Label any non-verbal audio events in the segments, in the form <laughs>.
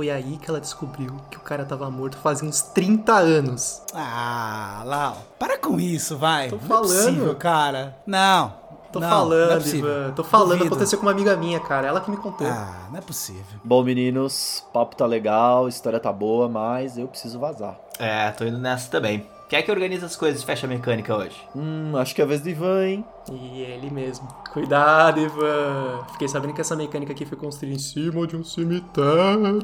foi aí que ela descobriu que o cara tava morto fazia uns 30 anos. Ah, Lau, para com isso, vai. Tô Não é falando. possível, cara. Não. Tô não, não é falando, possível. Ivan. Tô falando, Duvido. aconteceu com uma amiga minha, cara. Ela que me contou. Ah, não é possível. Bom, meninos, papo tá legal, história tá boa, mas eu preciso vazar. É, tô indo nessa também. Quem é que organiza as coisas e fecha a mecânica hoje? Hum, acho que é a vez do Ivan, hein? E ele mesmo. Cuidado, Ivan. Fiquei sabendo que essa mecânica aqui foi construída em cima de um cemitério.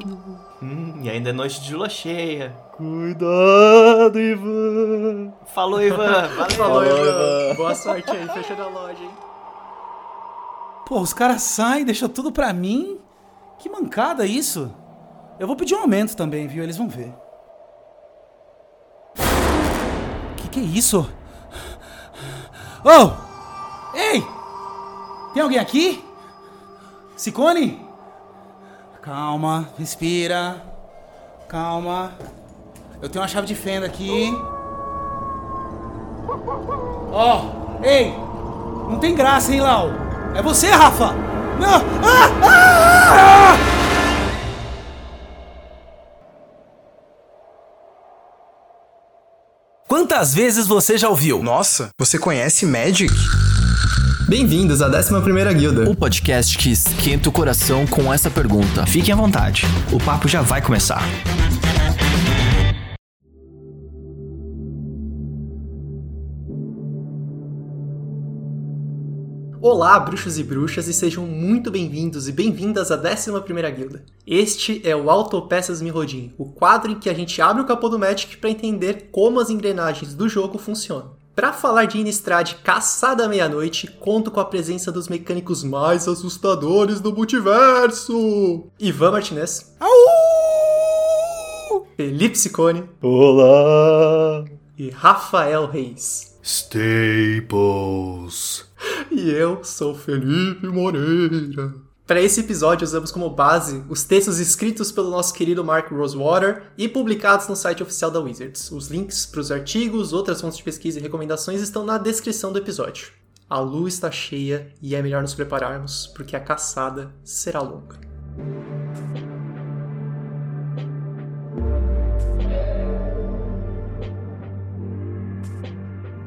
Hum, e ainda é noite de lua cheia. Cuidado, Ivan! Falou, Ivan. <laughs> Valeu. Falou, Ivan. Ivan. Boa sorte aí, fechando a loja, hein? Pô, os caras saem, deixam tudo pra mim. Que mancada isso. Eu vou pedir um aumento também, viu? Eles vão ver. Que isso? Oh! Ei! Tem alguém aqui? Sicone? Calma, respira. Calma. Eu tenho uma chave de fenda aqui. Ó! ei! Não tem graça, hein, Lau? É você, Rafa! Não! Ah! Ah! Ah! Quantas vezes você já ouviu? Nossa, você conhece Magic? Bem-vindos à 11ª Guilda. O podcast que esquenta o coração com essa pergunta. Fiquem à vontade, o papo já vai começar. Olá, bruxos e bruxas, e sejam muito bem-vindos e bem-vindas à 11ª Guilda. Este é o Autopeças Mirrodin, o quadro em que a gente abre o capô do Magic para entender como as engrenagens do jogo funcionam. Para falar de Innistrad Caçada à Meia-Noite, conto com a presença dos mecânicos mais assustadores do multiverso! Ivan Martinez, Felipe Sicone Olá! e Rafael Reis. Staples. E eu sou Felipe Moreira. Para esse episódio, usamos como base os textos escritos pelo nosso querido Mark Rosewater e publicados no site oficial da Wizards. Os links para os artigos, outras fontes de pesquisa e recomendações estão na descrição do episódio. A lua está cheia e é melhor nos prepararmos, porque a caçada será longa.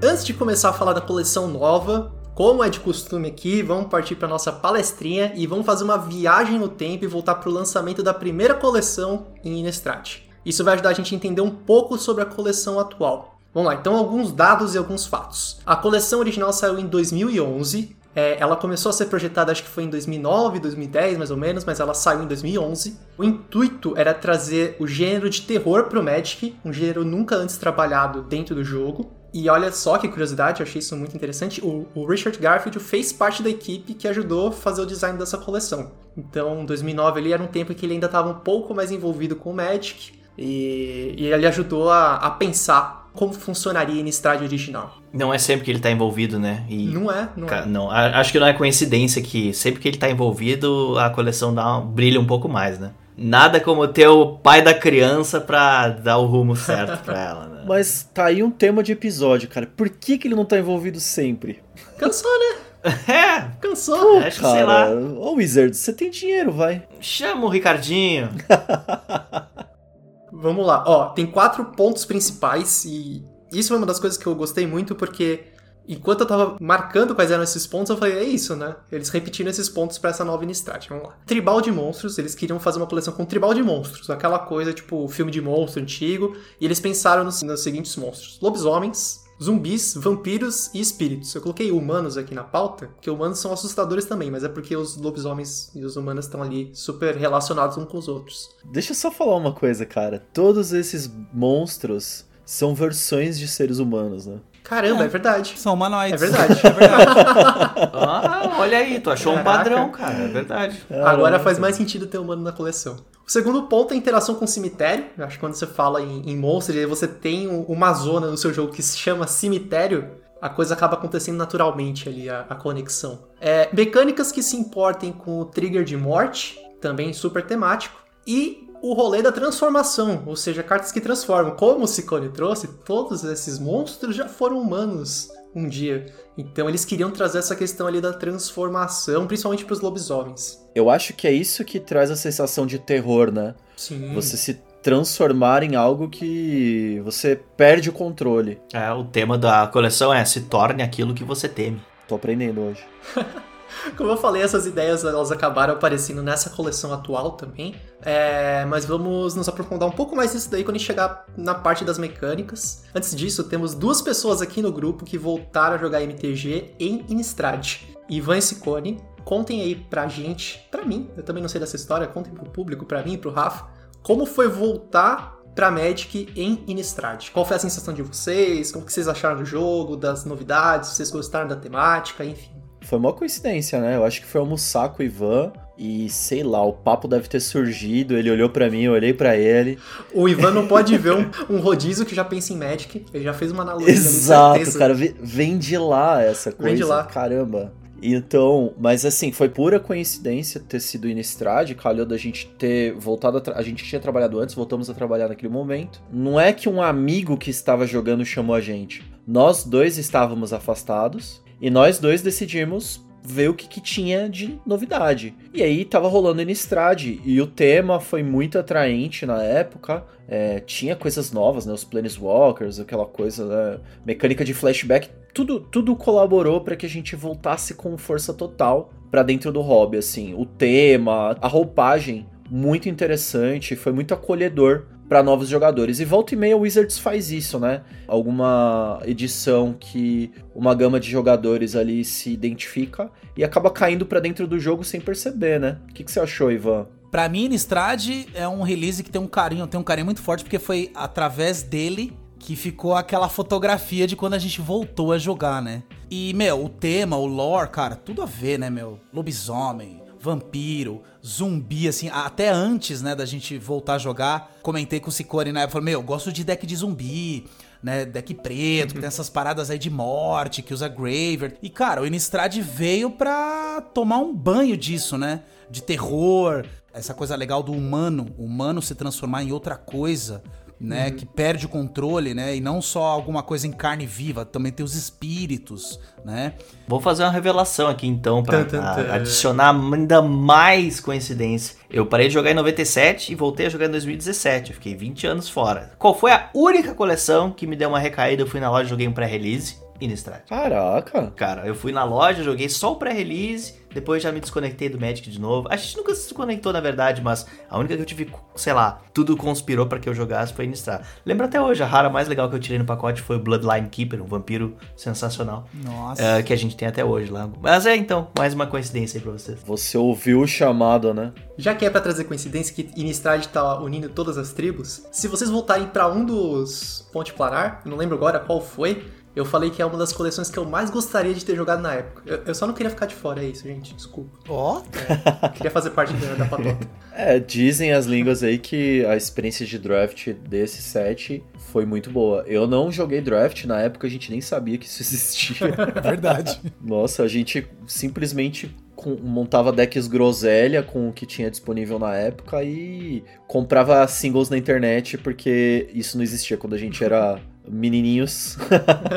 Antes de começar a falar da coleção nova, como é de costume aqui, vamos partir para nossa palestrinha e vamos fazer uma viagem no tempo e voltar para o lançamento da primeira coleção em Innistrad. Isso vai ajudar a gente a entender um pouco sobre a coleção atual. Vamos lá, então alguns dados e alguns fatos. A coleção original saiu em 2011. é, ela começou a ser projetada, acho que foi em 2009, 2010 mais ou menos, mas ela saiu em 2011. O intuito era trazer o gênero de terror pro Magic, um gênero nunca antes trabalhado dentro do jogo. E olha só que curiosidade, eu achei isso muito interessante. O, o Richard Garfield fez parte da equipe que ajudou a fazer o design dessa coleção. Então, 2009 ali era um tempo em que ele ainda estava um pouco mais envolvido com o Magic. E, e ele ajudou a, a pensar como funcionaria no estádio original. Não é sempre que ele tá envolvido, né? E, Não é, não é. não, a- acho que não é coincidência que sempre que ele tá envolvido, a coleção dá um- brilha um pouco mais, né? Nada como ter o pai da criança pra dar o rumo certo <laughs> pra ela, né? Mas tá aí um tema de episódio, cara. Por que, que ele não tá envolvido sempre? Cansou, né? <laughs> É, Cansou. acho que sei lá. Cara, ô Wizard, você tem dinheiro, vai. Chama o Ricardinho. <laughs> Vamos lá. Ó, tem quatro pontos principais e isso é uma das coisas que eu gostei muito porque enquanto eu tava marcando quais eram esses pontos, eu falei, é isso, né? Eles repetiram esses pontos pra essa nova Innistrad. Vamos lá. Tribal de monstros, eles queriam fazer uma coleção com tribal de monstros, aquela coisa tipo filme de monstro antigo, e eles pensaram nos, nos seguintes monstros: lobisomens, zumbis, vampiros e espíritos. Eu coloquei humanos aqui na pauta, porque humanos são assustadores também, mas é porque os lobisomens e os humanos estão ali super relacionados uns com os outros. Deixa eu só falar uma coisa, cara. Todos esses monstros são versões de seres humanos, né? Caramba, é, verdade. São humanoides. É verdade. <laughs> <laughs> Ah, olha aí, tu achou um Caraca. padrão, cara. É verdade. Agora faz mais sentido ter humano na coleção. O segundo ponto é a interação com o cemitério. Eu acho que quando você fala em, em monstros e você tem um- uma zona no seu jogo que se chama cemitério, a coisa acaba acontecendo naturalmente ali, a, a conexão. É, mecânicas que se importem com o trigger de morte, também super temático. E o rolê da transformação, ou seja, cartas que transformam. Como o Ciccone trouxe, todos esses monstros já foram humanos um dia. Então eles queriam trazer essa questão ali da transformação, principalmente para os lobisomens. Eu acho que é isso que traz a sensação de terror, né? Sim. Você se transformar em algo que você perde o controle. É, o tema da coleção é se torne aquilo que você teme. Tô aprendendo hoje. <laughs> <laughs> Como eu falei, essas ideias elas acabaram aparecendo nessa coleção atual também. É, mas vamos nos aprofundar um pouco mais nisso daí quando a gente chegar na parte das mecânicas. Antes disso, temos duas pessoas aqui no grupo que voltaram a jogar MTG em Innistrad. Ivan e Ciccone, contem aí pra gente, pra mim, eu também não sei dessa história, contem pro público, pra mim pro Rafa, como foi voltar pra Magic em Innistrad? Qual foi a sensação de vocês? Como que vocês acharam do jogo, das novidades? Vocês gostaram da temática? Enfim. Foi uma coincidência, né? Eu acho que foi almoçar com o Ivan e sei lá, o papo deve ter surgido. Ele olhou para mim, eu olhei para ele. O Ivan não pode ver um, <laughs> um, rodízio que já pensa em Magic. Ele já fez uma analogia. Exato, ali, cara, vem de lá essa coisa. Vem de lá. Caramba. Então, mas assim, foi pura coincidência ter sido Innistrad, calhou da gente ter voltado a, a gente tinha trabalhado antes, voltamos a trabalhar naquele momento. Não é que um amigo que estava jogando chamou a gente. Nós dois estávamos afastados e nós dois decidimos ver o que, que, tinha de novidade. E aí tava rolando Innistrad, e o tema foi muito atraente na época. É, tinha coisas novas, né? Os Planeswalkers, aquela coisa, né? mecânica de flashback. Tudo, tudo colaborou para que a gente voltasse com força total para dentro do hobby, assim. O tema, a roupagem, muito interessante, foi muito acolhedor para novos jogadores. E volta e meia o Wizards faz isso, né? Alguma edição que uma gama de jogadores ali se identifica e acaba caindo para dentro do jogo sem perceber, né? O que, que você achou, Ivan? Pra mim, Innistrad é um release que tem um carinho, tem um carinho muito forte, porque foi através dele que ficou aquela fotografia de quando a gente voltou a jogar, né? E, meu, o tema, o lore, cara, tudo a ver, né, meu? Lobisomem, vampiro, zumbi, assim, até antes, né, da gente voltar a jogar, comentei com o Ciccone na época, meu, eu gosto de deck de zumbi, né, deck preto, que tem essas paradas aí de morte, que usa Graver. E, cara, o Innistrad veio pra tomar um banho disso, né, de terror, essa coisa legal do humano, humano se transformar em outra coisa, né, uhum. que perde o controle, né, e não só alguma coisa em carne viva, também tem os espíritos, né. Vou fazer uma revelação aqui então para adicionar ainda mais coincidência. Eu parei de jogar em 97 e voltei a jogar em 2017, eu fiquei 20 anos fora. Qual foi a única coleção que me deu uma recaída? Eu fui na loja e joguei um pré-release Innistrad. Caraca! Cara, eu fui na loja, joguei só o pré-release, depois já me desconectei do Magic de novo. A gente nunca se desconectou, na verdade, mas a única que eu tive, sei lá, tudo conspirou para que eu jogasse foi Innistrad. Lembro até hoje, a rara mais legal que eu tirei no pacote foi o Bloodline Keeper, um vampiro sensacional. Nossa. Uh, que a gente tem até hoje lá. Mas é, então, mais uma coincidência aí pra vocês. Você ouviu o chamado, né? Já que é pra trazer coincidência que Innistrad tá unindo todas as tribos, se vocês voltarem para um dos Ponte Planar, não lembro agora qual foi, eu falei que é uma das coleções que eu mais gostaria de ter jogado na época. Eu, eu só não queria ficar de fora, é isso, gente. Desculpa. Ó. Oh. É, queria fazer parte da, da patota. <laughs> É, dizem as línguas aí que a experiência de draft desse set foi muito boa. Eu não joguei draft, na época a gente nem sabia que isso existia. <laughs> Verdade. Nossa, a gente simplesmente com, montava decks groselha com o que tinha disponível na época e comprava singles na internet porque isso não existia quando a gente era menininhos.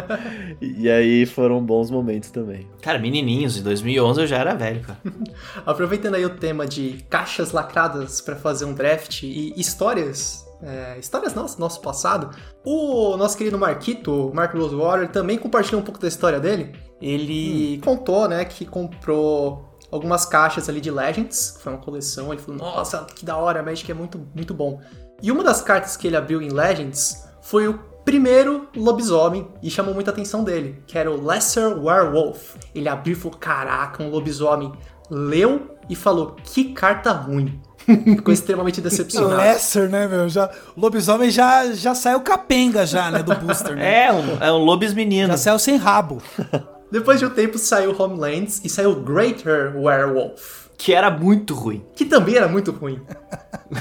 <laughs> e aí foram bons momentos também. Cara, menininhos, em 2011 eu já era velho, cara. <laughs> Aproveitando aí o tema de caixas lacradas para fazer um draft e histórias é, histórias nossas, nosso passado. O nosso querido Marquito, Mark Rosewater, também compartilhou um pouco da história dele. Ele hum. contou, né, que comprou algumas caixas ali de Legends, que foi uma coleção. Ele falou, nossa, que da hora, Magic é muito, muito bom. E uma das cartas que ele abriu em Legends foi o primeiro lobisomem e chamou muita atenção dele, que era o Lesser Werewolf. Ele abriu e falou: Caraca, um lobisomem. Leu e falou: Que carta ruim. <laughs> Ficou extremamente decepcionado. Lesser, né, meu? Já, o lobisomem já, já saiu capenga, já, né, do booster. Né? <laughs> É, um, é um lobis menino. Já saiu sem rabo. Depois de um tempo saiu Homelands e saiu Greater Werewolf que era muito ruim. Que também era muito ruim.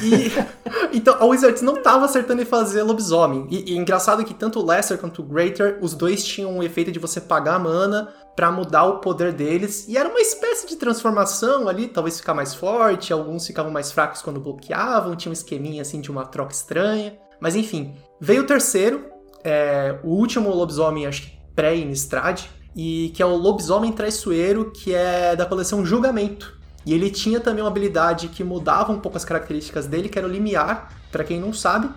E, <laughs> então, a Wizards não tava acertando em fazer lobisomem. E, e engraçado que tanto o Lesser quanto o Greater, os dois tinham o efeito de você pagar mana para mudar o poder deles. E era uma espécie de transformação ali, talvez ficar mais forte, alguns ficavam mais fracos quando bloqueavam, tinha um esqueminha assim de uma troca estranha. Mas enfim, veio o terceiro, é, o último lobisomem, acho que pré-Innistrad, e que é o Lobisomem Traiçoeiro, que é da coleção Julgamento. E ele tinha também uma habilidade que mudava um pouco as características dele, que era o Limiar, para quem não sabe.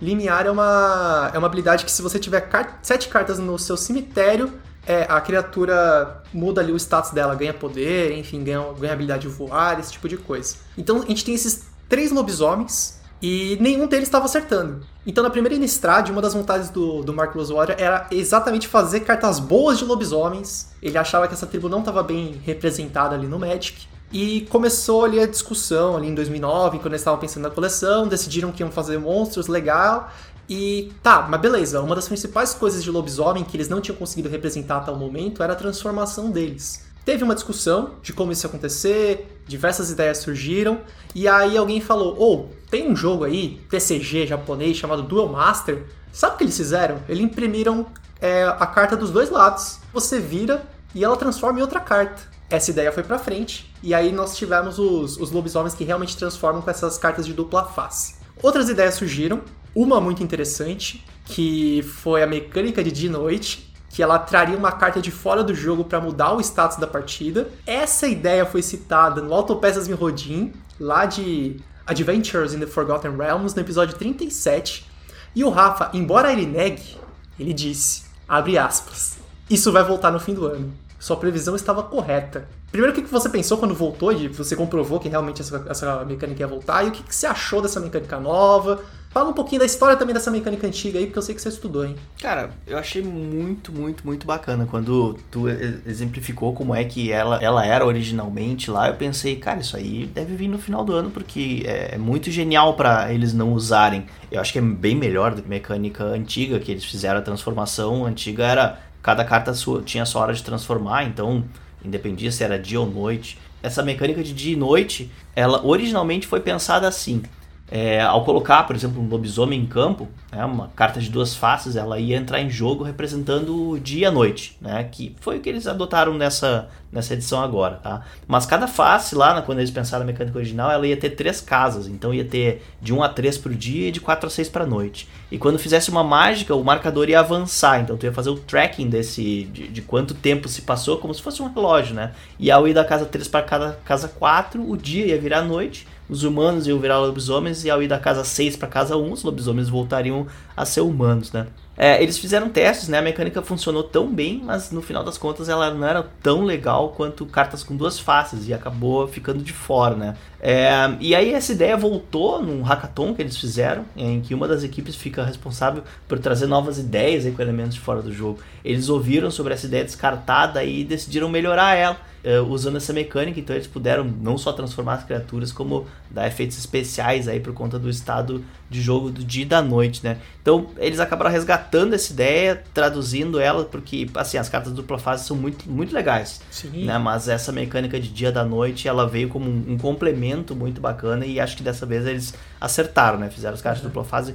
Limiar é uma, é uma habilidade que se você tiver sete cartas no seu cemitério, é, a criatura muda ali o status dela, ganha poder, enfim, ganha, ganha habilidade de voar, esse tipo de coisa. Então a gente tem esses três lobisomens e nenhum deles estava acertando. Então na primeira Innistrad, uma das vontades do, do Mark Rosewater era exatamente fazer cartas boas de lobisomens. Ele achava que essa tribo não estava bem representada ali no Magic. E começou ali a discussão ali em 2009, quando eles estavam pensando na coleção, decidiram que iam fazer monstros, legal. E tá, mas beleza, uma das principais coisas de lobisomem que eles não tinham conseguido representar até o momento era a transformação deles. Teve uma discussão de como isso ia acontecer, diversas ideias surgiram, e aí alguém falou: ou oh, tem um jogo aí, TCG japonês, chamado Duel Master. Sabe o que eles fizeram? Eles imprimiram é, a carta dos dois lados. Você vira e ela transforma em outra carta. Essa ideia foi pra frente, e aí nós tivemos os, os lobisomens que realmente transformam com essas cartas de dupla face. Outras ideias surgiram, uma muito interessante, que foi a mecânica de dia e noite, que ela traria uma carta de fora do jogo para mudar o status da partida. Essa ideia foi citada no Autopeças Mirrodin, lá de Adventures in the Forgotten Realms, no episódio 37. E o Rafa, embora ele negue, ele disse, abre aspas, isso vai voltar no fim do ano. Sua previsão estava correta. Primeiro, o que você pensou quando voltou? E você comprovou que realmente essa, essa mecânica ia voltar? E o que você achou dessa mecânica nova? Fala um pouquinho da história também dessa mecânica antiga aí, porque eu sei que você estudou, hein? Cara, eu achei muito, muito, muito bacana. Quando tu exemplificou como é que ela, ela era originalmente lá, eu pensei, cara, isso aí deve vir no final do ano, porque é muito genial para eles não usarem. Eu acho que é bem melhor do que a mecânica antiga, que eles fizeram a transformação. A antiga era. Cada carta sua tinha sua hora de transformar, então independia se era dia ou noite. Essa mecânica de dia e noite, ela originalmente foi pensada assim. É, ao colocar, por exemplo, um lobisomem em campo, né, uma carta de duas faces, ela ia entrar em jogo representando dia e noite, né, que foi o que eles adotaram nessa, nessa edição agora, tá? Mas cada face lá, quando eles pensaram na mecânica original, ela ia ter três casas, então ia ter de 1 a 3 para o dia e de 4 a 6 para a noite. E quando fizesse uma mágica, o marcador ia avançar, então tu ia fazer o tracking desse de, de quanto tempo se passou, como se fosse um relógio, né? E ao ir da casa 3 para casa 4, o dia ia virar noite os humanos iam virar lobisomens e ao ir da casa 6 para casa 1, os lobisomens voltariam a ser humanos, né? É, eles fizeram testes, né? A mecânica funcionou tão bem, mas no final das contas ela não era tão legal quanto cartas com duas faces e acabou ficando de fora, né? É, e aí essa ideia voltou num hackathon que eles fizeram, em que uma das equipes fica responsável por trazer novas ideias aí com elementos de fora do jogo. Eles ouviram sobre essa ideia descartada e decidiram melhorar ela uh, usando essa mecânica, então eles puderam não só transformar as criaturas, como dar efeitos especiais aí por conta do estado de jogo do dia e da noite, né? Então eles acabaram resgatando essa ideia, traduzindo ela, porque assim, as cartas dupla fase são muito, muito legais. Sim. Né? Mas essa mecânica de dia da noite, ela veio como um, um complemento muito bacana e acho que dessa vez eles acertaram, né? Fizeram as cartas uhum. dupla fase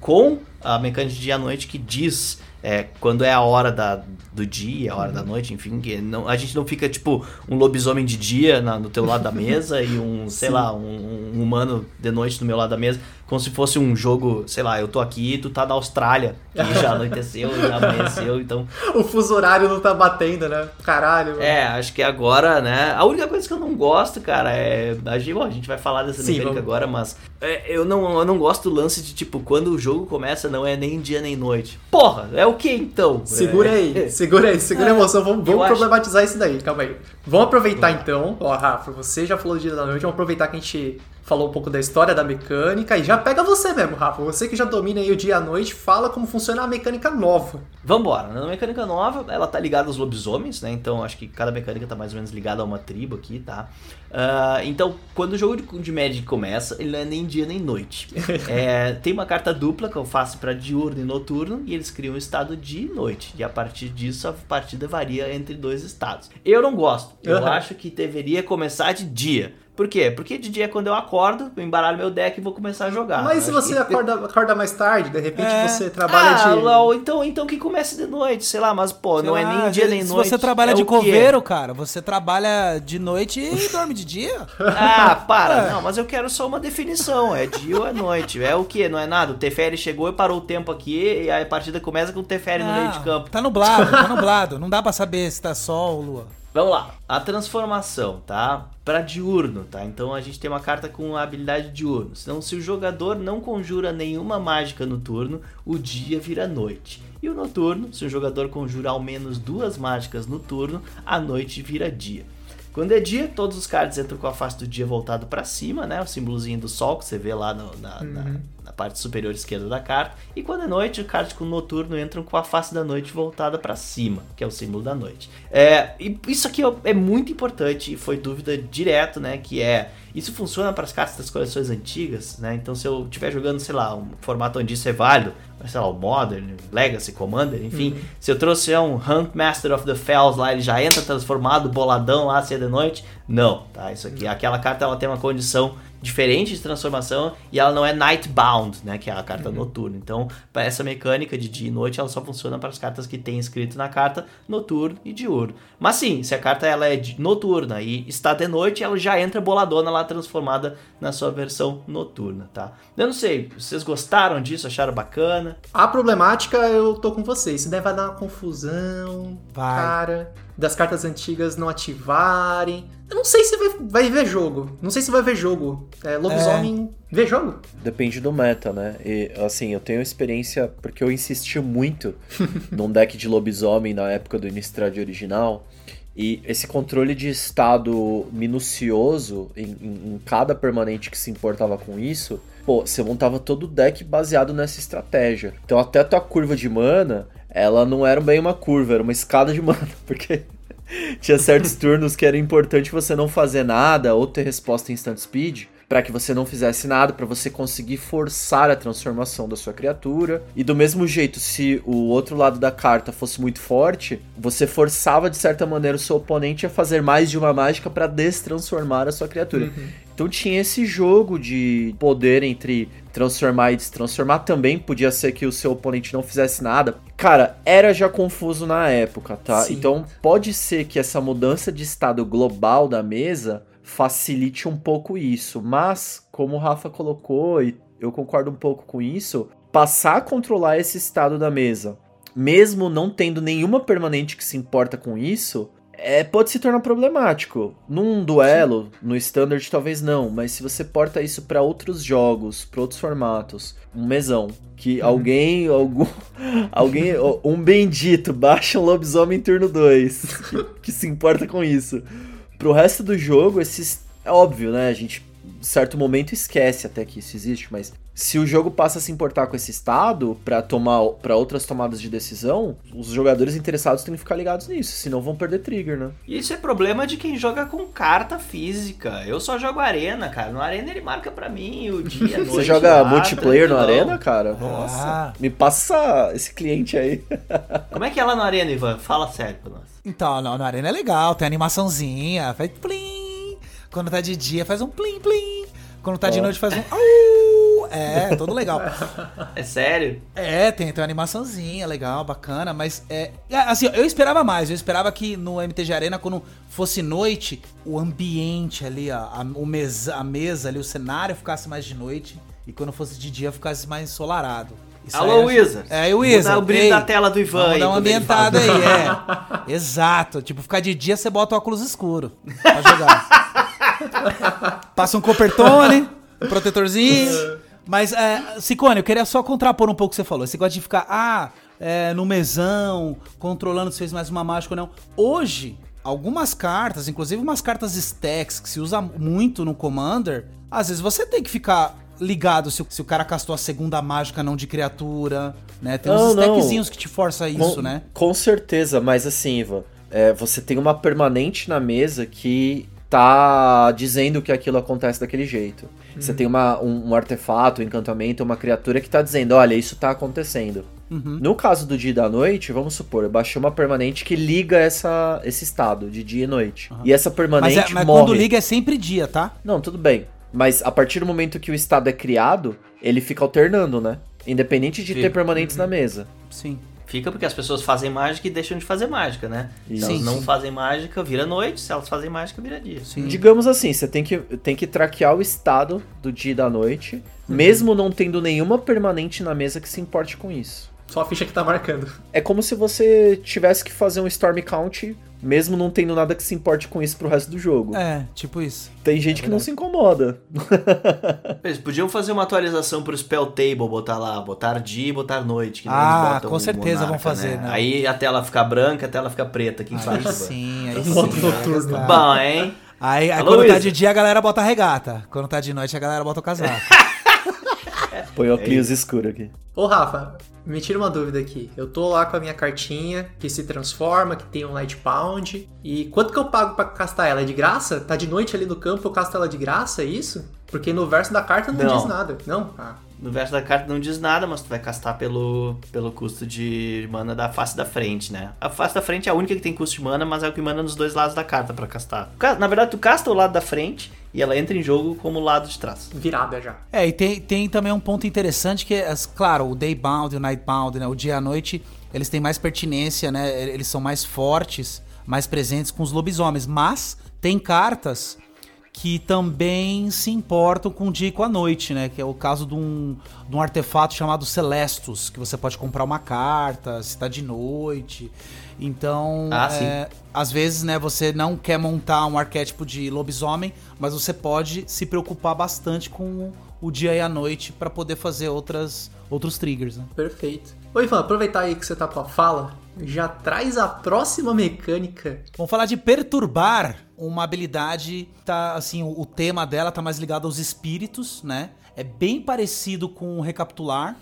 com a mecânica de dia noite que diz é, quando é a hora da, do dia, a hora da noite, enfim, que não, a gente não fica tipo um lobisomem de dia na, no teu lado da mesa e um, <laughs> sei Sim. lá, um, um, humano de noite no meu lado da mesa como se fosse um jogo, sei lá, eu tô aqui e tu tá na Austrália, que <laughs> já anoiteceu, já amanheceu, então... <laughs> O fuso horário não tá batendo, né? Caralho. Mano. É, acho que agora, né, a única coisa que eu não gosto, cara, é... A gente, bom, a gente vai falar dessa Sim, mecânica vamos... agora, mas é, eu, não, eu não gosto do lance de, tipo, quando o jogo começa não é nem dia nem noite. Porra, é o que então? <laughs> Segura é... aí, segura aí, segura a emoção, vamos, vamos problematizar acho... isso daí, calma aí. Vamos aproveitar então, ó, Rafa, você já falou do dia da noite, vamos aproveitar que a gente falou um pouco da história da mecânica e já pega você mesmo, Rafa. Você que já domina aí o dia e a noite, fala como funciona a mecânica nova. Vambora. Na mecânica nova, ela tá ligada aos lobisomens, né? Então acho que cada mecânica tá mais ou menos ligada a uma tribo aqui, tá? Uh, então, quando o jogo de, de Magic começa, ele não é nem dia nem noite. <laughs> é, tem uma carta dupla que eu faço para diurno e noturno e eles criam um estado de noite. E a partir disso, a partida varia entre dois estados. Eu não gosto. Eu uhum. acho que deveria começar de dia Por quê? Porque de dia quando eu acordo, eu embaralho meu deck e vou começar a jogar. Mas se você que- acorda, acorda mais tarde, de repente É. você trabalha ah, de. LOL, então, então que comece de noite, sei lá, mas pô, não é nem Ah, dia nem se noite. você trabalha é de coveiro, cara, você trabalha de noite e <laughs> dorme de dia. Ah, <laughs> para, É. não, mas eu quero só uma definição, é dia ou é noite, é o que? Não é nada, o Teferi chegou e parou o tempo aqui e a partida começa com o Teferi no meio de Não, campo. Tá nublado, tá <laughs> nublado. Não dá pra saber se tá sol ou lua. Vamos lá, a transformação, tá? Pra diurno, tá? Então a gente tem uma carta com a habilidade diurno. Então, se o jogador não conjura nenhuma mágica no turno, o dia vira noite. E o noturno, se o jogador conjura ao menos duas mágicas no turno, a noite vira dia. Quando é dia, todos os cards entram com a face do dia voltado pra cima, né? O símbolozinho do sol que você vê lá no- na, na- na parte superior esquerda da carta. E quando é noite, os cards com noturno entram com a face da noite voltada pra cima, que é o símbolo da noite. É, e isso aqui ó, é muito importante e foi dúvida direto, né? Que é isso funciona para as cartas das coleções antigas, né? Então se eu estiver jogando, sei lá, um formato onde isso é válido, sei lá, o Modern, Legacy, Commander, enfim, se eu trouxer um Hunt Master of the Fells lá, ele já entra transformado, boladão lá, cedo de noite? Não, tá? Isso aqui, aquela carta ela tem uma condição diferente de transformação e ela não é Nightbound, né? Que é a carta noturna. Então, para essa mecânica de dia e noite, ela só funciona para as cartas que tem escrito na carta noturno e diurno. Mas sim, se a carta ela é de- noturna e está de noite, ela já entra boladona lá transformada na sua versão noturna, tá? Eu não sei, vocês gostaram disso? Acharam bacana? A problemática, eu tô com vocês. Isso daí vai dar uma confusão, Vai. cara. Das cartas antigas não ativarem. Eu não sei se vai, vai ver jogo. Não sei se vai ver jogo. É, lobisomem vê jogo? Depende do meta, né? E assim, eu tenho experiência porque eu insisti muito <laughs> num deck de lobisomem na época do Innistrad original. E esse controle de estado minucioso em, em- em cada permanente que se importava com isso, pô, você montava todo o deck baseado nessa estratégia. Então até a tua curva de mana, ela não era bem uma curva, era uma escada de mana, <laughs> porque tinha certos turnos que era importante você não fazer nada ou ter resposta em instant speed para que você não fizesse nada, para você conseguir forçar a transformação da sua criatura. E do mesmo jeito, se o outro lado da carta fosse muito forte, você forçava de certa maneira o seu oponente a fazer mais de uma mágica para destransformar a sua criatura. Então tinha esse jogo de poder entre transformar e destransformar. Também podia ser que o seu oponente não fizesse nada. Cara, era já confuso na época, tá? Sim. Então pode ser que essa mudança de estado global da mesa facilite um pouco isso. Mas, como o Rafa colocou, e eu concordo um pouco com isso, passar a controlar esse estado da mesa, mesmo não tendo nenhuma permanente que se importa com isso, é, pode se tornar problemático. Num duelo, no standard talvez não, mas se você porta isso pra outros jogos, pra outros formatos, um mesão, que alguém, algum, <laughs> alguém, um bendito baixa um lobisomem em turno 2, que, que se importa com isso. Pro resto do jogo, esses é óbvio, né? A gente em certo momento esquece até que isso existe, mas se o jogo passa a se importar com esse estado pra tomar para outras tomadas de decisão, os jogadores interessados têm que ficar ligados nisso, senão vão perder trigger, né? E isso é problema de quem joga com carta física. Eu só jogo arena, cara. No arena ele marca pra mim o dia, a <laughs> noite. Você joga lá, multiplayer no. Arena, cara? Nossa. Ah. Me passa esse cliente aí. <laughs> Como é que é lá no arena, Ivan? Fala sério pra nós. Então, no, no Arena é legal, tem animaçãozinha, faz plim. Quando tá de dia, faz um plim plim. Quando tá de noite, faz um au. <laughs> É, todo legal. <laughs> É sério? É, tem, tem uma animaçãozinha legal, bacana, mas é. é, Assim, eu esperava mais. Eu esperava que no MTG Arena, quando fosse noite, o ambiente ali, a, a, o mesa, a mesa ali, o cenário ficasse mais de noite. E quando fosse de dia, ficasse mais ensolarado. Isso Alô, aí, Wizard. É, aí o Wizard. O brilho ei, da tela do Ivan Vamos dar ele ambientada aí, é. <laughs> Exato. Tipo, ficar de dia, você bota o óculos escuro pra jogar. <laughs> Passa um copertone, um protetorzinho. Mas, é, Cicone, eu queria só contrapor um pouco o que você falou. Você gosta de ficar, ah, é, no mesão, controlando se fez mais uma mágica ou não. Hoje, algumas cartas, inclusive umas cartas stacks que se usa muito no Commander, às vezes você tem que ficar ligado se, o- se o cara castou a segunda mágica não de criatura, né? Tem uns Não, não. stackzinhos que te força isso, com, né? Com certeza, mas assim, Ivan, é, você tem uma permanente na mesa que tá dizendo que aquilo acontece daquele jeito. Você tem uma, um, um artefato, um encantamento, uma criatura que tá dizendo, olha, isso tá acontecendo. Uhum. No caso do dia e da noite, vamos supor, eu baixei uma permanente que liga essa, esse estado de dia e noite. E essa Mas, permanente é, mas morre. quando liga é sempre dia, tá? Não, tudo bem. Mas a partir do momento que o estado é criado, ele fica alternando, né? Independente de Sim. ter permanentes na mesa. Sim. Fica porque as pessoas fazem mágica e deixam de fazer mágica, né? Se Isso. elas Sim, não sim. fazem mágica, vira noite. Se elas fazem mágica, vira dia. Sim. Digamos assim, você tem que, tem que traquear o estado do dia e da noite, Uhum. mesmo não tendo nenhuma permanente na mesa que se importe com isso. Só a ficha que tá marcando. É como se você tivesse que fazer um Storm Count, mesmo não tendo nada que se importe com isso pro resto do jogo. É, tipo isso. Tem gente que não se incomoda. <laughs> Eles podiam fazer uma atualização pro Spell Table, botar lá, botar dia e botar noite. Que nem Ah, com certeza vão Monarca, fazer, né? Aí a tela fica branca, a tela fica preta aqui Aí embaixo. sim, aí sim. noturno. Tá. Bom, hein? Aí, aí Alô, quando tá Luísa? de dia a galera bota a regata. Quando tá de noite a galera bota o casaco. <laughs> Põe É o óculos escuro aqui. Ô Rafa, me tira uma dúvida aqui. Eu tô lá com a minha cartinha que se transforma, que tem um Light Pound. E quanto que eu pago pra castar ela? É de graça? Tá de noite ali no campo, eu casto ela de graça, é isso? Porque no verso da carta não, Não. diz nada. Não? Ah. No verso da carta não diz nada, mas tu vai castar pelo, pelo custo de mana da face da frente, né? A face da frente é a única que tem custo de mana, mas é o que manda nos dois lados da carta pra castar. Ca- Na verdade, tu casta o lado da frente e ela entra em jogo como o lado de trás. Virada já. É, e tem, tem também um ponto interessante que, é, as- claro, o Daybound e o Nightbound, né? O dia e a noite, eles têm mais pertinência, né? Eles são mais fortes, mais presentes com os lobisomens. Mas tem cartas que também se importam com o dia e com a noite, né? Que é o caso de um, de um artefato chamado Celestus, que você pode comprar uma carta se tá de noite. Então, Ah, é, às vezes, né, você não quer montar um arquétipo de lobisomem, mas você pode se preocupar bastante com o dia e a noite pra poder fazer outras, outros triggers, né? Perfeito. Ô Ivan, aproveitar aí que você tá com a fala, já traz a próxima mecânica. Vamos falar de perturbar uma habilidade, tá assim, o, o tema dela tá mais ligado aos espíritos, né? É bem parecido com o recapitular.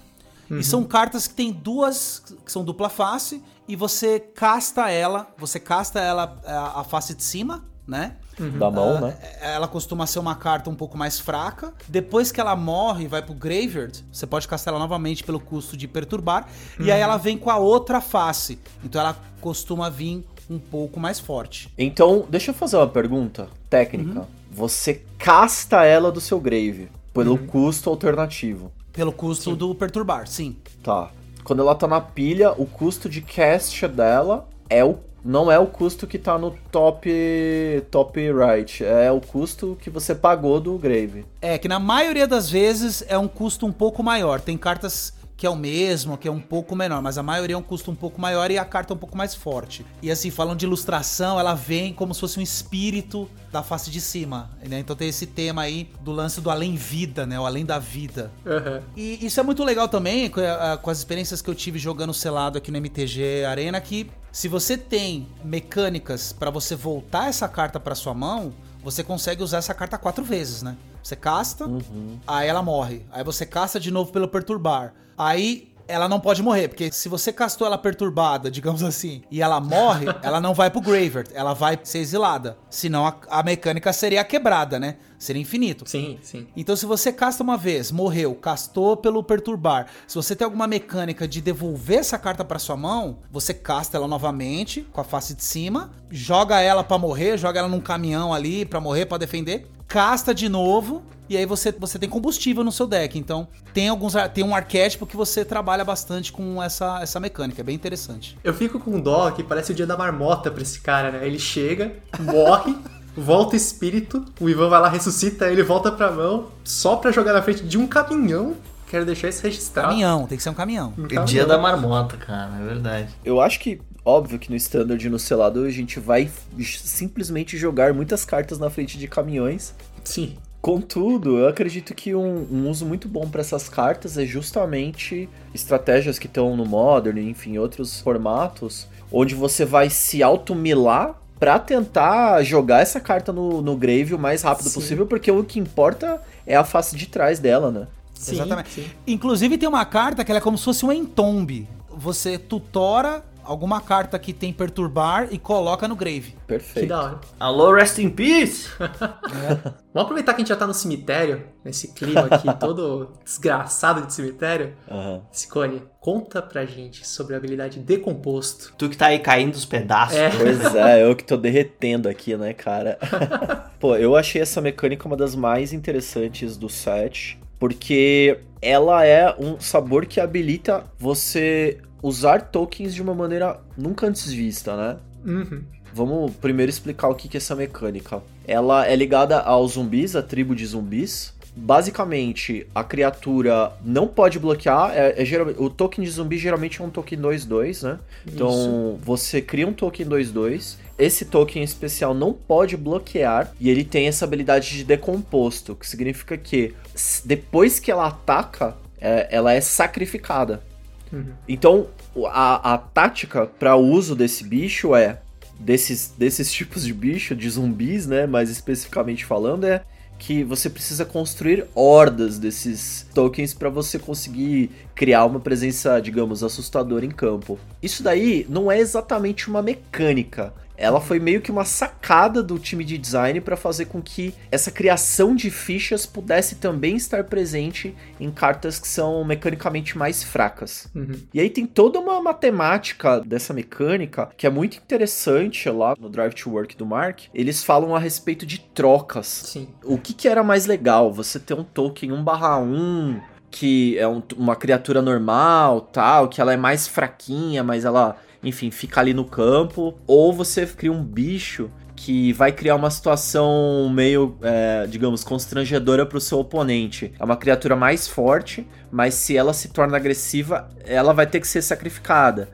E são cartas que tem duas que são dupla face e você casta ela, você casta ela a, a face de cima, né? Da mão, Ah, né? Ela costuma ser uma carta um pouco mais fraca. Depois que ela morre e vai pro Graveyard, você pode castar ela novamente pelo custo de perturbar. E aí ela vem com a outra face. Então ela costuma vir um pouco mais forte. Então, deixa eu fazer uma pergunta técnica. Uhum. Você casta ela do seu grave pelo custo alternativo. Pelo custo do perturbar, sim. Tá. Quando ela tá na pilha, o custo de cast dela é o não é o custo que tá no top top right, é o custo que você pagou do grave. É que na maioria das vezes é um custo um pouco maior. Tem cartas que é o mesmo, que é um pouco menor, mas a maioria é um custo um pouco maior e a carta é um pouco mais forte. E assim, falando de ilustração, ela vem como se fosse um espírito da face de cima, né? Então tem esse tema aí do lance do além-vida, né? O além da vida. Aham. E isso é muito legal também com, a- com as experiências que eu tive jogando selado aqui no MTG Arena, que se você tem mecânicas pra você voltar essa carta pra sua mão, você consegue usar essa carta quatro vezes, né? Você casta, aí ela morre. Aí você casta de novo pelo perturbar. Aí ela não pode morrer, porque se você castou ela perturbada, <laughs> digamos assim, e ela morre, <laughs> ela não vai pro Graveyard, ela vai ser exilada. Senão a, a mecânica seria quebrada, né? Seria infinito. Sim, sim. Então, se você casta uma vez, morreu, castou pelo perturbar. Se você tem alguma mecânica de devolver essa carta pra sua mão, você casta ela novamente com a face de cima, joga ela pra morrer, joga ela num caminhão ali pra morrer, pra defender, casta de novo. E aí você, você tem combustível no seu deck. Então, tem alguns tem um arquétipo que você trabalha bastante com essa, essa mecânica. É bem interessante. Eu fico com dó que parece o dia da marmota pra esse cara, né? Ele chega, morre, <laughs> volta espírito, o Ivan vai lá, ressuscita ele, volta pra mão, só pra jogar na frente de um caminhão. Quero deixar isso registrado. Caminhão, tem que ser um caminhão. Um É caminhão. dia da marmota, cara, é verdade. Eu acho que óbvio que no standard e no selado a gente vai simplesmente jogar muitas cartas na frente de caminhões. Sim. Contudo, eu acredito que um, um uso muito bom para essas cartas é justamente estratégias que estão no Modern, enfim, outros formatos, onde você vai se automilar pra tentar jogar essa carta no, no grave o mais rápido Sim. possível, porque o que importa é a face de trás dela, né? Sim, Exatamente. sim. Inclusive tem uma carta que ela é como se fosse um entombe. Você tutora alguma carta que tem perturbar e coloca no grave. Perfeito. Que da hora. Alô, rest in peace! <laughs> Vamos aproveitar que a gente já tá no cemitério, nesse clima aqui <laughs> todo desgraçado de cemitério. Scone, conta pra gente sobre a habilidade decomposto. Tu que tá aí caindo dos pedaços. É. Pois é, <laughs> eu que tô derretendo aqui, né, cara? Pô, eu achei essa mecânica uma das mais interessantes do set, porque ela é um sabor que habilita você usar tokens de uma maneira nunca antes vista, né? Uhum. Vamos primeiro explicar o que é essa mecânica. Ela é ligada aos zumbis, a tribo de zumbis. Basicamente, a criatura não pode bloquear. É, é geralmente, o token de zumbi geralmente é um token 2-2, né? Então, você cria um token 2-2. Esse token especial não pode bloquear e ele tem essa habilidade de decomposto, que significa que depois que ela ataca, é, ela é sacrificada. Então, o- a, a tática para o uso desse bicho é desses, desses tipos de bicho, de zumbis, né? Mais especificamente falando, é que você precisa construir hordas desses tokens para você conseguir criar uma presença, digamos, assustadora em campo. Isso daí não é exatamente uma mecânica. Ela foi meio que uma sacada do time de design para fazer com que essa criação de fichas pudesse também estar presente em cartas que são mecanicamente mais fracas. Uhum. E aí tem toda uma matemática dessa mecânica que é muito interessante lá no Drive to Work do Mark. Eles falam a respeito de trocas. Sim. O que, que era mais legal? Você ter um token 1/1 que é um- uma criatura normal, tal, que ela é mais fraquinha, mas ela, enfim, fica ali no campo, ou você cria um bicho que vai criar uma situação meio, é, digamos, constrangedora pro seu oponente. É uma criatura mais forte, mas se ela se torna agressiva, ela vai ter que ser sacrificada.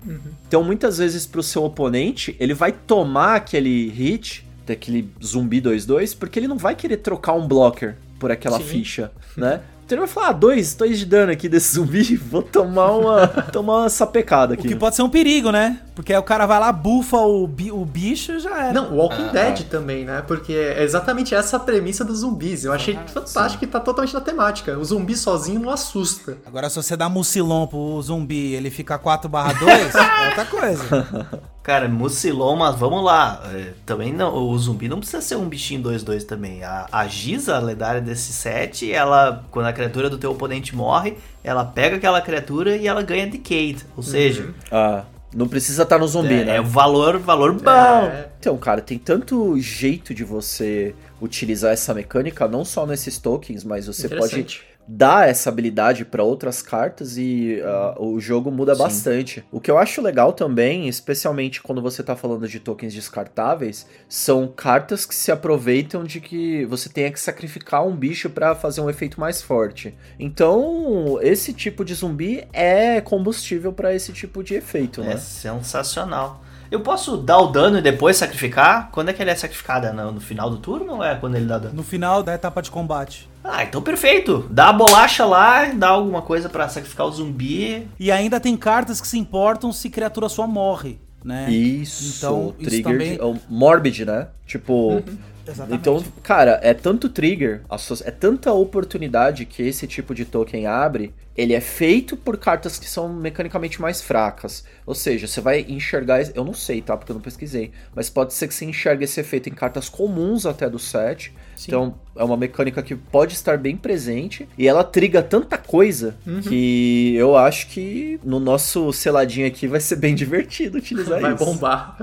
Então, muitas vezes pro seu oponente, ele vai tomar aquele hit, daquele zumbi 2-2, porque ele não vai querer trocar um blocker por aquela Sim. ficha, né? <laughs> Ele vai falar, ah, dois, dois de dano aqui desse zumbi, <laughs> vou tomar uma, tomar uma sapecada O aqui. que pode ser um perigo, né? Porque aí o cara vai lá, bufa o, bi- o bicho e já era. Não, Walking Dead também, né? Porque é exatamente essa a premissa dos zumbis. Eu achei fantástico e tá totalmente na temática. O zumbi sozinho não assusta. Agora, se você dá mucilon pro zumbi ele fica 4 barra 2, <laughs> é outra coisa. Cara, Mucilon, mas vamos lá. é, também não, o zumbi não precisa ser um bichinho 2-2 também. A, a Giza, a lendária desse set, ela, quando a criatura do teu oponente morre, ela pega aquela criatura e ela ganha Decayed. Ou seja, Ah, não precisa estar no zumbi, é, né? é valor, valor bom. É, Então, cara, tem tanto jeito de você utilizar essa mecânica, não só nesses tokens, mas você pode dar essa habilidade para outras cartas e ah, o jogo muda bastante. O que eu acho legal também, especialmente quando você tá falando de tokens descartáveis, são cartas que se aproveitam de que você tenha que sacrificar um bicho para fazer um efeito mais forte. Então, esse tipo de zumbi é combustível para esse tipo de efeito, É né? sensacional. Eu posso dar o dano e depois sacrificar? Quando é que ele é sacrificado? É no, no final do turno ou é quando ele dá dano? No final da etapa de combate. Ah, então perfeito. Dá a bolacha lá, dá alguma coisa pra sacrificar o zumbi. E ainda tem cartas que se importam se criatura sua morre, né? Isso, Então, isso trigger também- de- é morbid, né? Tipo, Exatamente. então, cara, é tanto trigger, é tanta oportunidade que esse tipo de token abre, ele é feito por cartas que são mecanicamente mais fracas. Ou seja, você vai enxergar, eu não sei, tá? Porque eu não pesquisei, mas pode ser que você enxergue esse efeito em cartas comuns até do set. Então, é uma mecânica que pode estar bem presente e ela triga tanta coisa que eu acho que no nosso seladinho aqui vai ser bem <laughs> divertido utilizar Vai isso. bombar.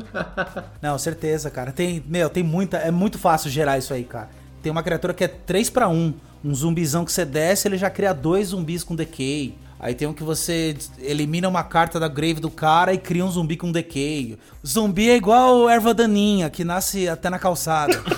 Não, certeza, cara. Tem, meu, tem muita, é muito fácil gerar isso aí, cara. Tem uma criatura que é 3 para 1, um zumbizão que você desce, ele já cria dois zumbis com decay. Aí tem um que você elimina uma carta da grave do cara e cria um zumbi com decay. Zumbi é igual erva daninha, que nasce até na calçada. <laughs>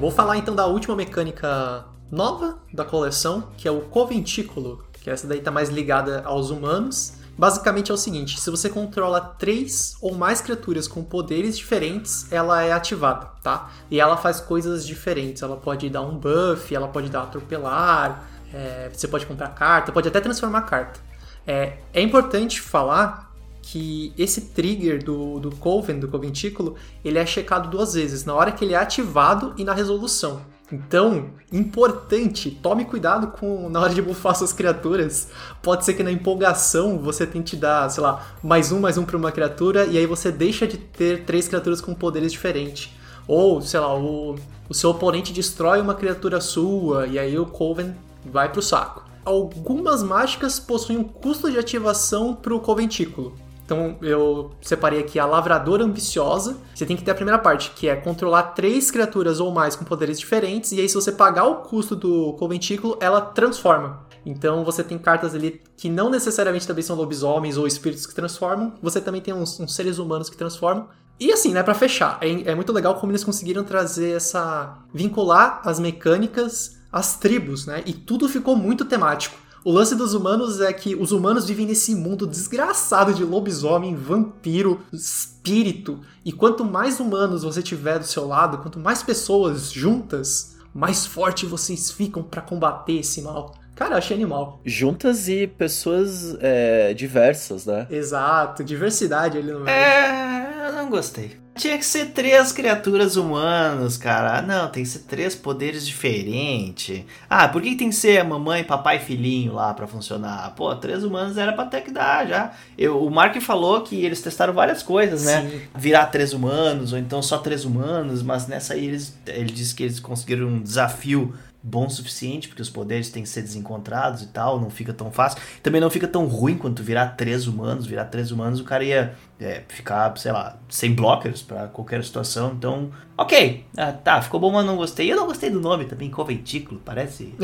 Vou falar então da última mecânica nova da coleção, que é o Coventículo, que essa daí tá mais ligada aos humanos. Basicamente é o seguinte, se você controla três ou mais criaturas com poderes diferentes, ela é ativada, tá? E ela faz coisas diferentes, ela pode dar um buff, ela pode dar atropelar, é, você pode comprar carta, pode até transformar carta. É, é importante falar que esse trigger do, do Coven, do Coventículo, ele é checado duas vezes, na hora que ele é ativado e na resolução. Então, importante, tome cuidado com na hora de buffar suas criaturas. Pode ser que na empolgação você tente dar, sei lá, mais um, mais um para uma criatura e aí você deixa de ter três criaturas com poderes diferentes. Ou, sei lá, o, o seu oponente destrói uma criatura sua e aí o Coven vai pro saco. Algumas mágicas possuem um custo de ativação pro Coventículo. Então eu separei aqui a Lavradora Ambiciosa. Você tem que ter a primeira parte, que é controlar três criaturas ou mais com poderes diferentes. E aí, se você pagar o custo do Conventículo, ela transforma. Então você tem cartas ali que não necessariamente também são lobisomens ou espíritos que transformam. Você também tem uns, uns seres humanos que transformam. E assim, né, para fechar, é, é muito legal como eles conseguiram trazer essa. vincular as mecânicas às tribos, né? E tudo ficou muito temático. O lance dos humanos é que os humanos vivem nesse mundo desgraçado de lobisomem, vampiro, espírito. E quanto mais humanos você tiver do seu lado, quanto mais pessoas juntas, mais forte vocês ficam para combater esse mal. Cara, eu achei animal. Juntas e pessoas é, diversas, né? Exato, diversidade ali no meio. É, eu não gostei. Tinha que ser três criaturas humanas, cara. Não, tem que ser três poderes diferentes. Ah, por que tem que ser mamãe, papai e filhinho lá pra funcionar? Pô, três humanos era pra ter que dar já. Eu, o Mark falou que eles testaram várias coisas, né? Sim. Virar três humanos, ou então só três humanos, mas nessa aí eles, ele disse que eles conseguiram um desafio bom o suficiente, porque os poderes têm que ser desencontrados e tal, não fica tão fácil. Também não fica tão ruim quanto virar três humanos. Virar três humanos, o cara ia é, ficar, sei lá, sem blockers pra qualquer situação. Então, ok. Ah, tá, ficou bom, mas não gostei. Eu não gostei do nome também, Conventículo, parece.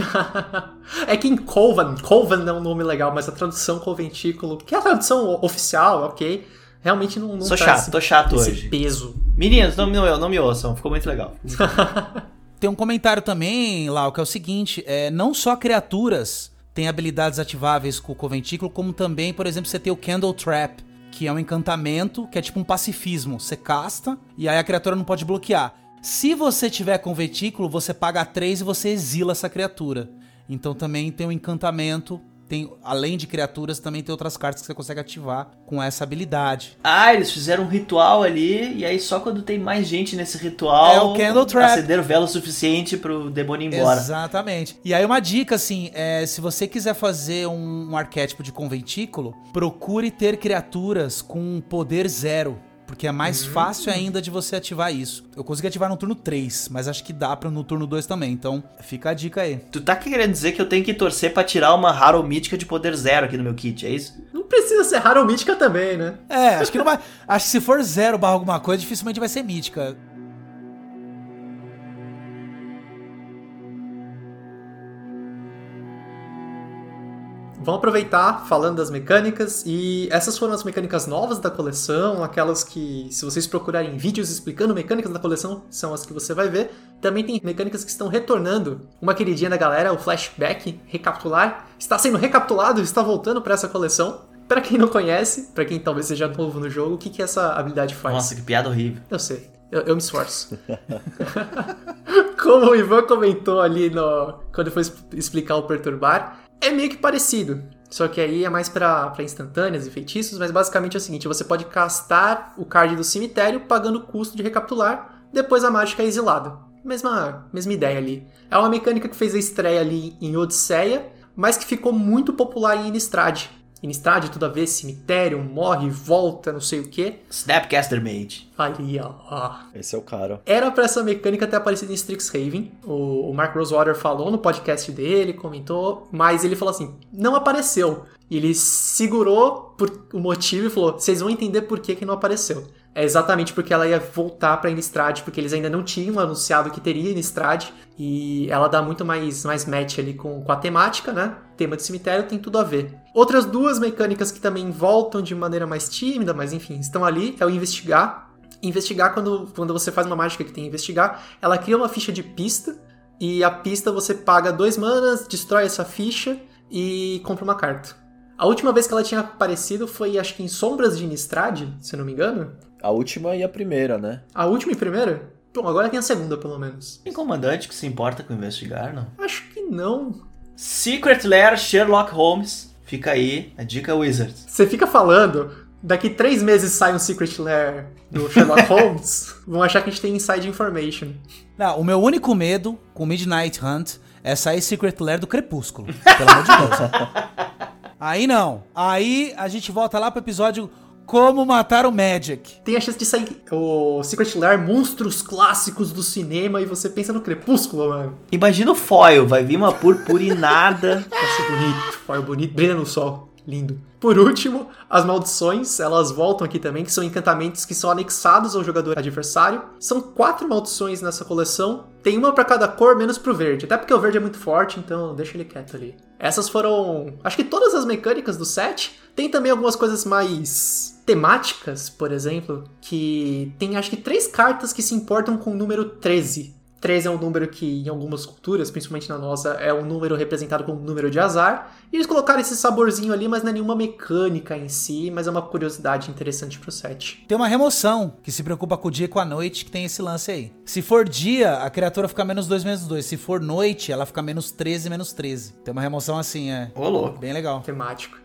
<laughs> é que em Coven, Coven é um nome legal, mas a tradução Conventículo, que é a tradução oficial, ok, realmente não, não Sou traz chato, tô chato esse hoje. peso. Meninos, não, não, não me ouçam, ficou muito legal. <laughs> Tem um comentário também, Lau, que é o seguinte: é, não só criaturas têm habilidades ativáveis com o Conventículo, como também, por exemplo, você tem o Candle Trap, que é um encantamento, que é tipo um pacifismo. Você casta e aí a criatura não pode bloquear. Se você tiver Conventículo, você paga 3 e você exila essa criatura. Então também tem um encantamento. Tem, além de criaturas, também tem outras cartas que você consegue ativar com essa habilidade. Ah, eles fizeram um ritual ali, e aí só quando tem mais gente nesse ritual. É o Candle Trap. Vela o suficiente pro demônio ir embora. Exatamente. E aí uma dica, assim, é, se você quiser fazer um, um arquétipo de conventículo, procure ter criaturas com poder zero. Porque é mais fácil ainda de você ativar isso. Eu consegui ativar no turno 3, mas acho que dá pra no turno 2 também. Então, fica a dica aí. Tu tá querendo dizer que eu tenho que torcer pra tirar uma Harrow mítica de poder zero aqui no meu kit, é isso? Não precisa ser raro ou mítica também, né? É, acho que não vai. <laughs> acho que se for zero barra alguma coisa, dificilmente vai ser mítica. Vamos aproveitar falando das mecânicas e essas foram as mecânicas novas da coleção, aquelas que, se vocês procurarem vídeos explicando mecânicas da coleção, são as que você vai ver. Também tem mecânicas que estão retornando. Uma queridinha da galera, o Flashback, recapitular, está sendo recapitulado, está voltando para essa coleção. Para quem não conhece, para quem talvez seja novo no jogo, o que, que essa habilidade faz? Nossa, que piada horrível. Eu sei, eu, eu me esforço. <laughs> Como o Ivan comentou ali no, quando foi explicar o perturbar, é meio que parecido. Só que aí é mais pra instantâneas e feitiços, mas basicamente é o seguinte: você pode castar o card do cemitério pagando o custo de recapitular, depois a mágica é exilada. Mesma, mesma ideia ali. É uma mecânica que fez a estreia ali em Odisseia, mas que ficou muito popular em Innistrad. Innistrad, tudo a ver, cemitério, morre, volta, não sei o que. Snapcaster Mage. Ali, ó, ó. Esse é o cara. Era pra essa mecânica ter aparecido em Strixhaven. O, o Mark Rosewater falou no podcast dele, comentou, mas ele falou assim: não apareceu. E ele segurou por o motivo e falou: vocês vão entender por que, que não apareceu. É exatamente porque ela ia voltar pra Innistrad, porque eles ainda não tinham anunciado que teria Innistrad. E ela dá muito mais, mais match ali com, com a temática, né? Tema de cemitério tem tudo a ver. Outras duas mecânicas que também voltam de maneira mais tímida, mas enfim, estão ali, é o investigar. Investigar, quando, quando você faz uma mágica que tem investigar, ela cria uma ficha de pista. E a pista você paga dois manas, destrói essa ficha e compra uma carta. A última vez que ela tinha aparecido foi, acho que em Sombras de Innistrad, se não me engano. A última e a primeira, né? A última e primeira? Bom, agora tem a segunda, pelo menos. Tem comandante que se importa com investigar, não? Acho que não. Secret Lair Sherlock Holmes. Fica aí a dica Wizards. Você fica falando, daqui três meses sai um Secret Lair do <laughs> Sherlock Holmes, vão achar que a gente tem inside information. Não, o meu único medo com Midnight Hunt é sair Secret Lair do Crepúsculo. Pelo amor de Deus. <laughs> Aí não. Aí a gente volta lá pro episódio Como Matar o Magic. Tem a chance de sair o Secret Lair, monstros clássicos do cinema, e você pensa no Crepúsculo, mano. Imagina o foil, vai vir uma purpurinada. <laughs> Vai ser bonito, foi bonito, brilha no sol. Lindo. Por último, as maldições, elas voltam aqui também, que são encantamentos que são anexados ao jogador adversário. São quatro maldições nessa coleção. Tem uma para cada cor, menos pro verde. Até porque o verde é muito forte, então deixa ele quieto ali. Essas foram, acho que todas as mecânicas do set. Tem também algumas coisas mais temáticas, por exemplo, que tem acho que três cartas que se importam com o número 13. 13 é um número que, em algumas culturas, principalmente na nossa, é um número representado como um número de azar. E eles colocaram esse saborzinho ali, mas não é nenhuma mecânica em si, mas é uma curiosidade interessante pro set. Tem uma remoção que se preocupa com o dia e com a noite, que tem esse lance aí. Se for dia, a criatura fica menos 2, menos 2. Se for noite, ela fica menos 13, menos 13. Tem uma remoção assim, é. Ô, louco. Bem legal. Temático.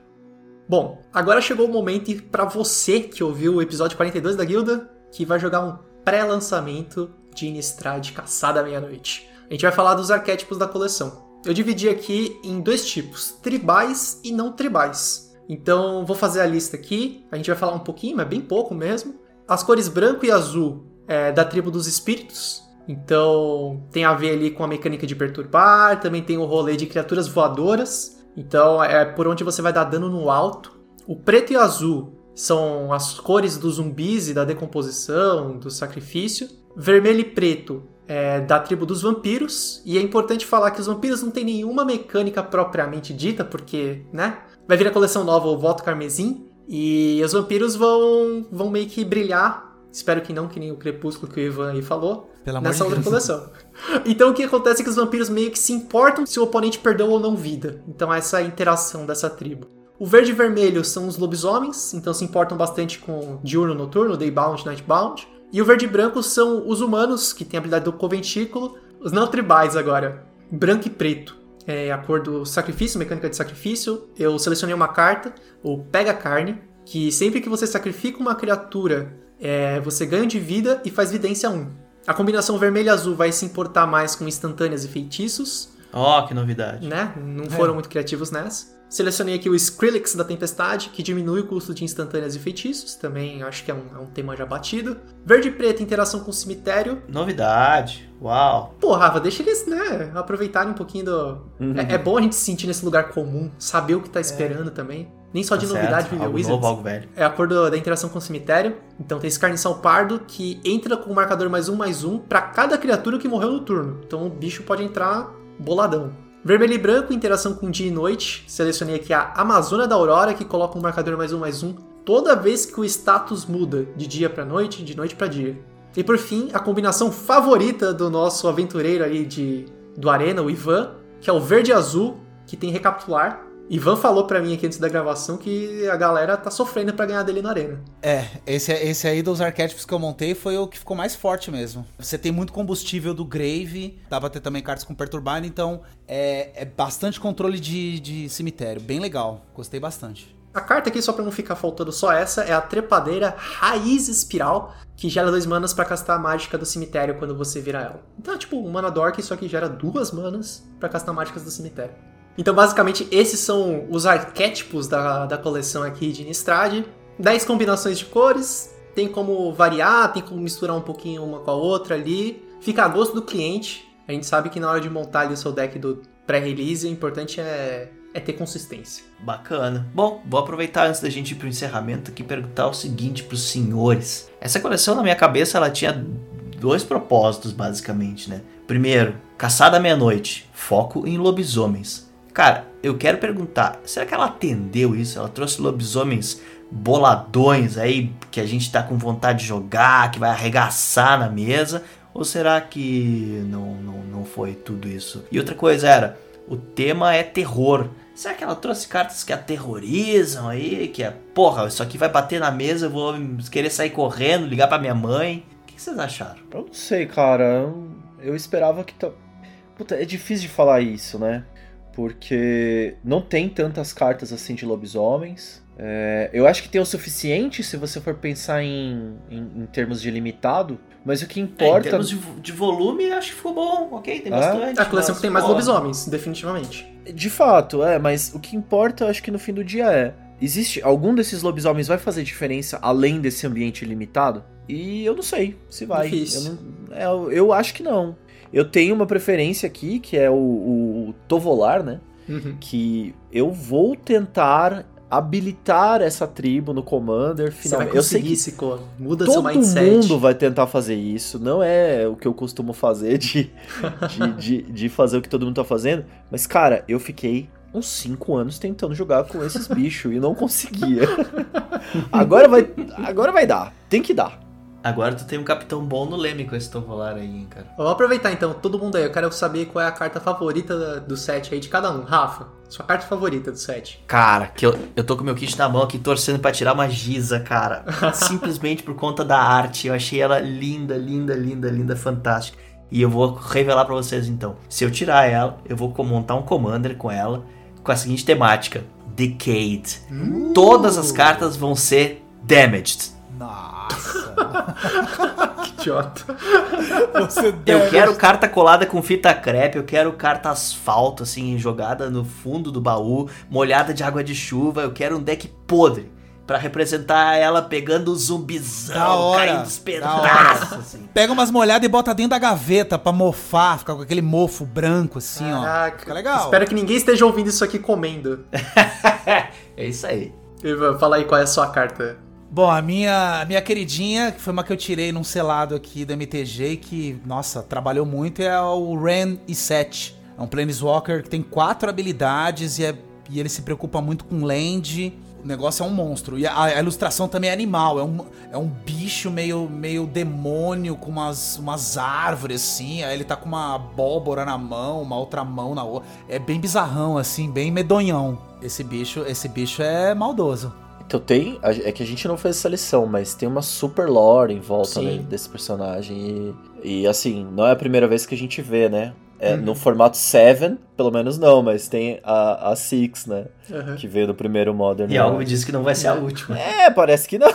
Bom, agora chegou o momento para você que ouviu o episódio 42 da Guilda, que vai jogar um pré-lançamento de Innistrad Caçada à Meia-Noite. A gente vai falar dos arquétipos da coleção. Eu dividi aqui em dois tipos, tribais e não tribais. Então, vou fazer a lista aqui, a gente vai falar um pouquinho, mas bem pouco mesmo. As cores branco e azul é da tribo dos espíritos, então tem a ver ali com a mecânica de perturbar, também tem o rolê de criaturas voadoras, então é por onde você vai dar dano no alto. O preto e o azul são as cores dos zumbis e da decomposição, do sacrifício. Vermelho e preto é da tribo dos vampiros. E é importante falar que os vampiros não tem nenhuma mecânica propriamente dita, porque, né? Vai vir a coleção nova, o Voto Carmesim. E os vampiros vão, vão meio que brilhar. Espero que não, que nem o Crepúsculo que o Ivan aí falou. Pelo amor nessa outra coleção. Então o que acontece é que os vampiros meio que se importam se o oponente perdeu ou não vida. Então essa é a interação dessa tribo. O verde e vermelho são os lobisomens, então se importam bastante com diurno, noturno, daybound, nightbound. E o verde e branco são os humanos, que têm a habilidade do conventículo. Os não tribais agora, branco e preto. É a cor do sacrifício, mecânica de sacrifício. Eu selecionei uma carta, o Pega Carne, que sempre que você sacrifica uma criatura, é, você ganha de vida e faz vidência 1. A combinação vermelho e azul vai se importar mais com instantâneas e feitiços, Ó, que novidade. né? Não foram muito criativos nessa. Selecionei aqui o Skrillex da Tempestade, que diminui o custo de instantâneas e feitiços. Também acho que é um, é um tema já batido. Verde e preto, interação com o cemitério. Novidade. Uau. Pô, Rafa, deixa eles, né, aproveitarem um pouquinho do. É, é bom a gente se sentir nesse lugar comum, saber o que tá esperando também. Nem só de Tá novidade certo. viver Algo Wizards. novo, algo velho. É a cor do- da interação com o cemitério. Então tem esse carniçal pardo que entra com o marcador mais um, mais um pra cada criatura que morreu no turno. Então o bicho pode entrar boladão. Vermelho e branco, interação com dia e noite. Selecionei aqui a Amazônia da Aurora, que coloca um marcador mais um, mais um. Toda vez que o status muda de dia pra noite, de noite pra dia. E por fim, a combinação favorita do nosso aventureiro aí de, do Arena, o Ivan, que é o verde e azul, que tem recapitular. Ivan falou pra mim aqui antes da gravação que a galera tá sofrendo pra ganhar dele na arena. É, esse, esse aí dos arquétipos que eu montei foi o que ficou mais forte mesmo. Você tem muito combustível do Grave, dá pra ter também cartas com Perturbar, então é, é bastante controle de, de cemitério. Bem legal, gostei bastante. A carta aqui, só pra não ficar faltando só essa, é a Trepadeira Raiz Espiral, que gera dois manas pra castar a mágica do cemitério quando você vira ela. Então é tipo um mana dork, só que gera duas manas pra castar mágicas do cemitério. Então basicamente esses são os arquétipos da, da coleção aqui de Innistrad. 10 combinações de cores, tem como variar, tem como misturar um pouquinho uma com a outra ali. Fica a gosto do cliente. A gente sabe que na hora de montar ali o seu deck do pré-release, o importante é, é ter consistência. Bacana. Bom, vou aproveitar antes da gente ir pro encerramento aqui perguntar o seguinte pros senhores. Essa coleção na minha cabeça ela tinha dois propósitos basicamente, né? Primeiro, caçada à meia-noite, foco em lobisomens. Cara, eu quero perguntar, será que ela atendeu isso? Ela trouxe lobisomens boladões aí que a gente tá com vontade de jogar, que vai arregaçar na mesa? Ou será que não, não, não foi tudo isso? E outra coisa era, o tema é terror. Será que ela trouxe cartas que aterrorizam aí? Que é, porra, isso aqui vai bater na mesa, eu vou querer sair correndo, ligar pra minha mãe. O que vocês acharam? Eu não sei, cara. Eu, esperava que. ta- Puta, é difícil de falar isso, né? Porque não tem tantas cartas assim de lobisomens. É, eu acho que tem o suficiente se você for pensar em, em, em termos de limitado, mas o que É, em importa. termos de, de volume, acho que ficou bom, ok? Tem Ah? bastante. É a coleção que tem mais lobisomens, definitivamente. De fato, é, mas o que importa, eu acho que no fim do dia é. Existe. Algum desses lobisomens vai fazer diferença além desse ambiente limitado? E eu não sei se vai. Difícil. Eu, não- é, eu- eu acho que não. Eu tenho uma preferência aqui, que é o, o Tovolar, né? Uhum. Que eu vou tentar habilitar essa tribo no Commander finalmente. Eu sei que Cico. Muda seu todo mindset. mundo vai tentar fazer isso. Não é o que eu costumo fazer de, <laughs> de, de, de fazer o que todo mundo tá fazendo. Mas, cara, eu fiquei uns 5 anos tentando jogar com esses <laughs> bichos e não conseguia. agora vai, agora vai dar. Tem que dar. Agora tu tem um capitão bom no Leme com esse Tovolar aí, hein, cara. Vamos aproveitar então, todo mundo aí. Eu quero saber qual é a carta favorita do set aí de cada um. Rafa, sua carta favorita do set. Cara, que eu, eu tô com meu kit na mão aqui torcendo pra tirar uma giza, cara. <laughs> Simplesmente por conta da arte. Eu achei ela linda, linda, linda, linda, fantástica. E eu vou revelar pra vocês então. Se eu tirar ela, eu vou montar um commander com ela com a seguinte temática: Decade. Todas as cartas vão ser damaged. Nossa. <laughs> Que idiota. Você Eu quero carta colada com fita crepe, eu quero carta asfalto, assim, jogada no fundo do baú, molhada de água de chuva, eu quero um deck podre. Pra representar ela pegando o zumbizão, Da hora, caindo os da pedaços, assim. Pega umas molhadas e bota dentro da gaveta pra mofar, ficar com aquele mofo branco assim, ó. Caraca, Fica legal. Espero que ninguém esteja ouvindo isso aqui comendo. <laughs> É isso aí. Ivan, Fala aí qual é a sua carta. Bom, a minha, a minha queridinha, que foi uma que eu tirei num selado aqui do MTG, que, nossa, trabalhou muito, é o Ren E7. É um Planeswalker que tem quatro habilidades e, é- e ele se preocupa muito com land. O negócio é um monstro. E a, a ilustração também é animal. É um, é um bicho meio, meio demônio com umas, umas árvores, assim. Aí ele tá com uma abóbora na mão, uma outra mão na outra. É bem bizarrão, assim, bem medonhão. Esse bicho, esse bicho é maldoso. Então tem. É que a gente não fez essa lição, mas tem uma super lore em volta né, desse personagem. E, e, assim, não é a primeira vez que a gente vê, né? É, Uhum. No formato 7, pelo menos não, mas tem a, a 6, né? Uhum. Que veio no primeiro Modern. E algo diz que não vai ser a última. É, parece que não.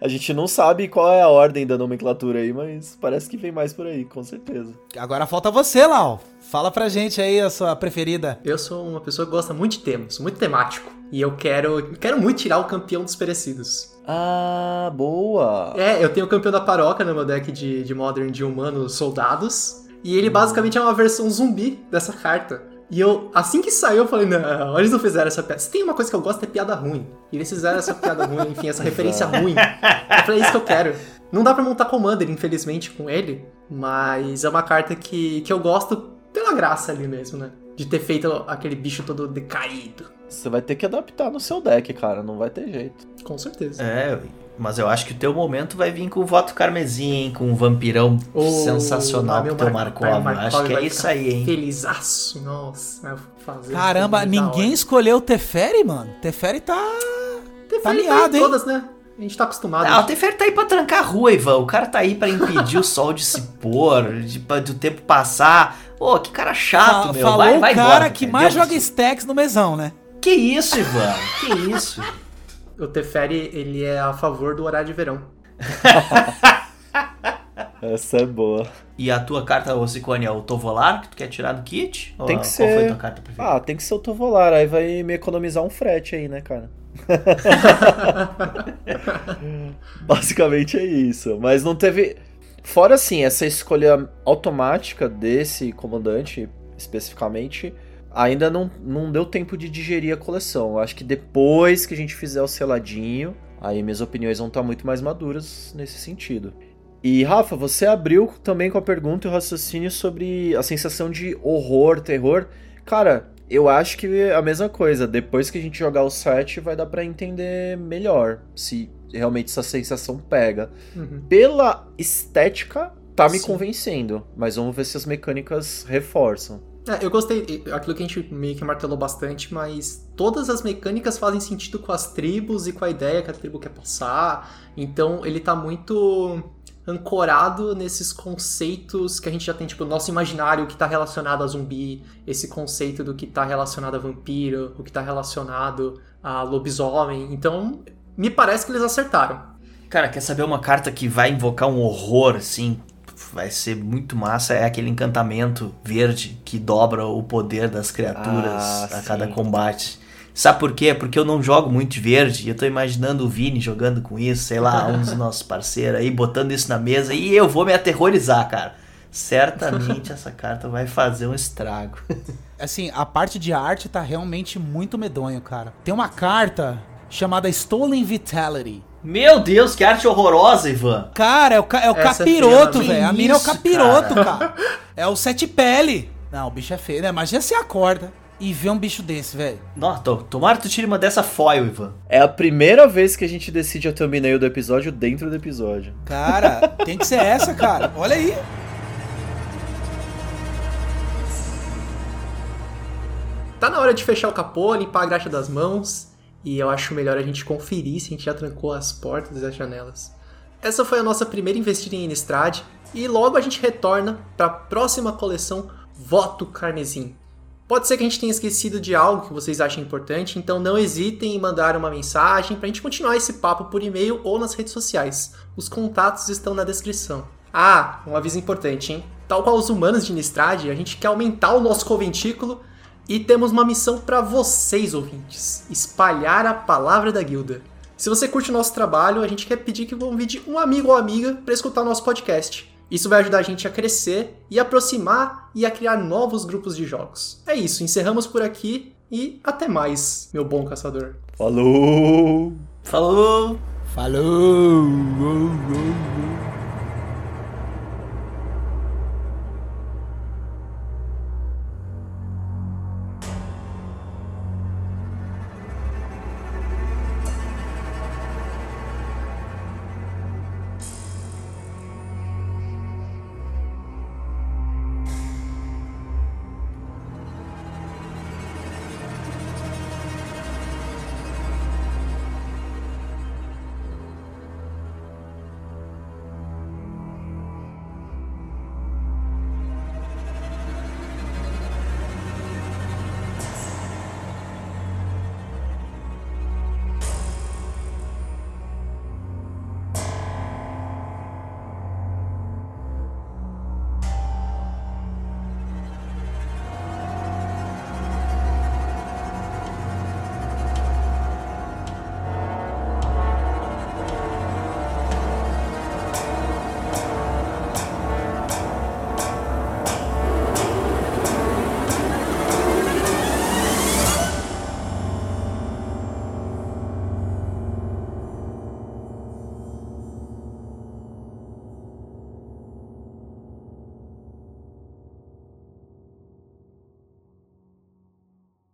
A gente não sabe qual é a ordem da nomenclatura aí, mas parece que vem mais por aí, com certeza. Agora falta você, Lau. Fala pra gente aí a sua preferida. Eu sou uma pessoa que gosta muito de temas, muito temático. E eu quero, quero muito tirar o campeão dos perecidos. Ah, boa! É, eu tenho o campeão da paróquia no meu deck de, de Modern de humanos soldados. E ele basicamente é uma versão zumbi dessa carta. E eu, assim que saiu, eu falei, não, eles não fizeram essa piada. Se tem uma coisa que eu gosto é piada ruim. E eles fizeram essa piada ruim, enfim, essa referência ruim. Eu falei, é isso que eu quero. Não dá pra montar Commander, infelizmente, com ele. Mas é uma carta que, que eu gosto pela graça ali mesmo, né? De ter feito aquele bicho todo decaído. Você vai ter que adaptar no seu deck, cara, não vai ter jeito. Com certeza. É, mas eu acho que o teu momento vai vir com o voto carmesim, hein? Com um vampirão O- sensacional pro teu Mar- Markov. Mar- Acho que é isso aí, hein? Felizaço, nossa. fazer Caramba, ninguém escolheu o Teferi, mano. Teferi tá. Teferi tá tá miado, em hein? todas, né? A gente tá acostumado. Ah, o Teferi tá aí pra trancar a rua, Ivan. O cara tá aí pra impedir o sol de se pôr, de, do tempo passar. Ô, que cara chato, meu. falou vai, vai o cara embora, que mais Deus joga stacks no mesão, né? Que isso, Ivan? Que isso? O Teferi, ele é a favor do horário de verão. <laughs> Essa é boa. E a tua carta, ô Cicone, é o Tovolar que tu quer tirar do kit? Ou Tem que qual ser. foi a tua carta preferida? Ah, tem que ser o Tovolar, aí vai me economizar um frete aí, né, cara? <laughs> Basicamente é isso. Mas não teve. Fora assim, essa escolha automática desse comandante, especificamente, ainda não, não deu tempo de digerir a coleção. Eu acho que depois que a gente fizer o seladinho, aí minhas opiniões vão estar muito mais maduras nesse sentido. E Rafa, você abriu também com a pergunta e o raciocínio sobre a sensação de horror, terror. Cara, eu acho que é a mesma coisa. Depois que a gente jogar o set, vai dar pra entender melhor se realmente essa sensação pega. Uhum. Pela estética, tá me Sim. convencendo. Mas vamos ver se as mecânicas reforçam. É, eu gostei, aquilo que a gente meio que martelou bastante, mas todas as mecânicas fazem sentido com as tribos e com a ideia que a tribo quer passar. Então ele tá muito ancorado nesses conceitos que a gente já tem, tipo, o nosso imaginário que tá relacionado a zumbi, esse conceito do que tá relacionado a vampiro, o que tá relacionado a lobisomem. Então, me parece que eles acertaram. Cara, quer saber uma carta que vai invocar um horror, assim? Vai ser muito massa. É aquele encantamento verde que dobra o poder das criaturas Ah, a sim. cada combate. Sabe por quê? Porque eu não jogo muito de verde e eu tô imaginando o Vini jogando com isso, sei lá, um dos <laughs> nossos parceiros aí, botando isso na mesa e eu vou me aterrorizar, cara. Certamente <laughs> essa carta vai fazer um estrago. <laughs> Assim, a parte de arte tá realmente muito medonho, cara. Tem uma carta chamada Stolen Vitality. Meu Deus, que arte horrorosa, Ivan. Cara, é o, ca- é o Essa é capiroto, velho. A mina é o capiroto, cara. É o sete pele. Não, o bicho é feio, né? Imagina você acorda e vê um bicho desse, velho. Nossa, to- tomara que tu tire uma dessa foil, Ivan. É a primeira vez que a gente decide a thumbnail do episódio dentro do episódio. Cara, <laughs> tem que ser essa, cara. Olha aí. Tá na hora de fechar o capô, limpar a graxa das mãos, e eu acho melhor a gente conferir se a gente já trancou as portas e as janelas. Essa foi a nossa primeira investida em Innistrad, e logo a gente retorna para a próxima coleção Voto Carmesim. Pode ser que a gente tenha esquecido de algo que vocês achem importante, então não hesitem em mandar uma mensagem para a gente continuar esse papo por e-mail ou nas redes sociais. Os contatos estão na descrição. Ah, um aviso importante, hein? Tal qual os humanos de Innistrad, a gente quer aumentar o nosso conventículo e temos uma missão para vocês, ouvintes: espalhar a palavra da guilda. Se você curte o nosso trabalho, a gente quer pedir que convide um amigo ou amiga para escutar o nosso podcast. Isso vai ajudar a gente a crescer e aproximar e a criar novos grupos de jogos. É isso, encerramos por aqui e até mais, meu bom caçador. Falou! Falou! Falou!